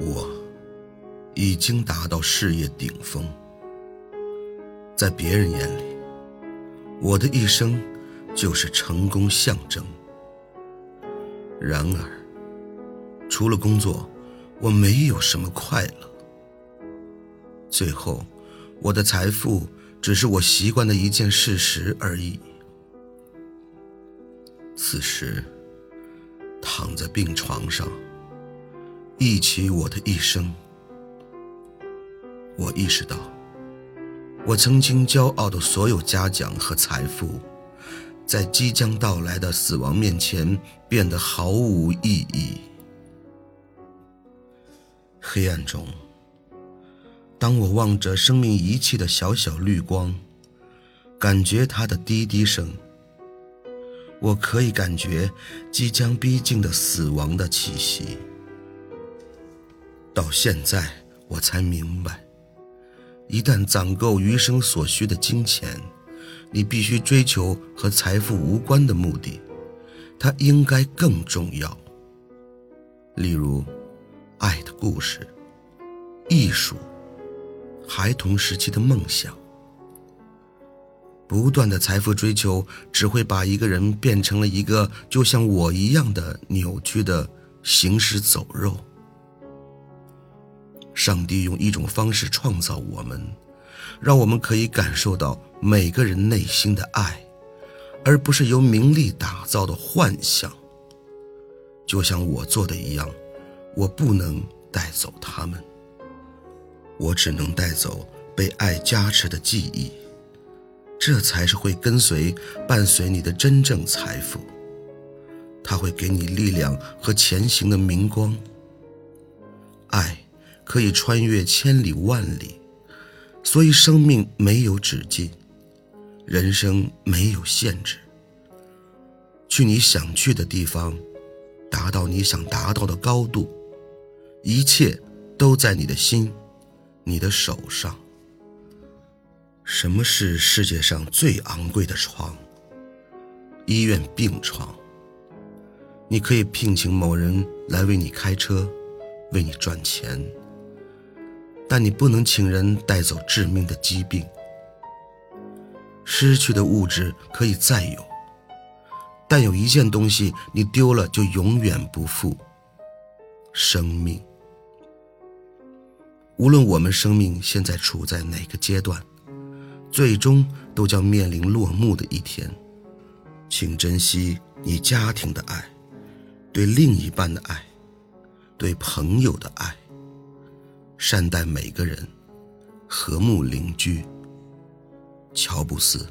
我已经达到事业顶峰，在别人眼里，我的一生就是成功象征。然而，除了工作，我没有什么快乐。最后，我的财富只是我习惯的一件事实而已。此时，躺在病床上。忆起我的一生，我意识到，我曾经骄傲的所有嘉奖和财富，在即将到来的死亡面前变得毫无意义。黑暗中，当我望着生命遗弃的小小绿光，感觉它的滴滴声，我可以感觉即将逼近的死亡的气息。到现在，我才明白，一旦攒够余生所需的金钱，你必须追求和财富无关的目的，它应该更重要。例如，爱的故事、艺术、孩童时期的梦想。不断的财富追求只会把一个人变成了一个就像我一样的扭曲的行尸走肉。上帝用一种方式创造我们，让我们可以感受到每个人内心的爱，而不是由名利打造的幻象。就像我做的一样，我不能带走他们，我只能带走被爱加持的记忆，这才是会跟随、伴随你的真正财富。它会给你力量和前行的明光。爱。可以穿越千里万里，所以生命没有止境，人生没有限制。去你想去的地方，达到你想达到的高度，一切都在你的心、你的手上。什么是世界上最昂贵的床？医院病床。你可以聘请某人来为你开车，为你赚钱。但你不能请人带走致命的疾病。失去的物质可以再有，但有一件东西你丢了就永远不复：生命。无论我们生命现在处在哪个阶段，最终都将面临落幕的一天。请珍惜你家庭的爱，对另一半的爱，对朋友的爱。善待每个人，和睦邻居。乔布斯。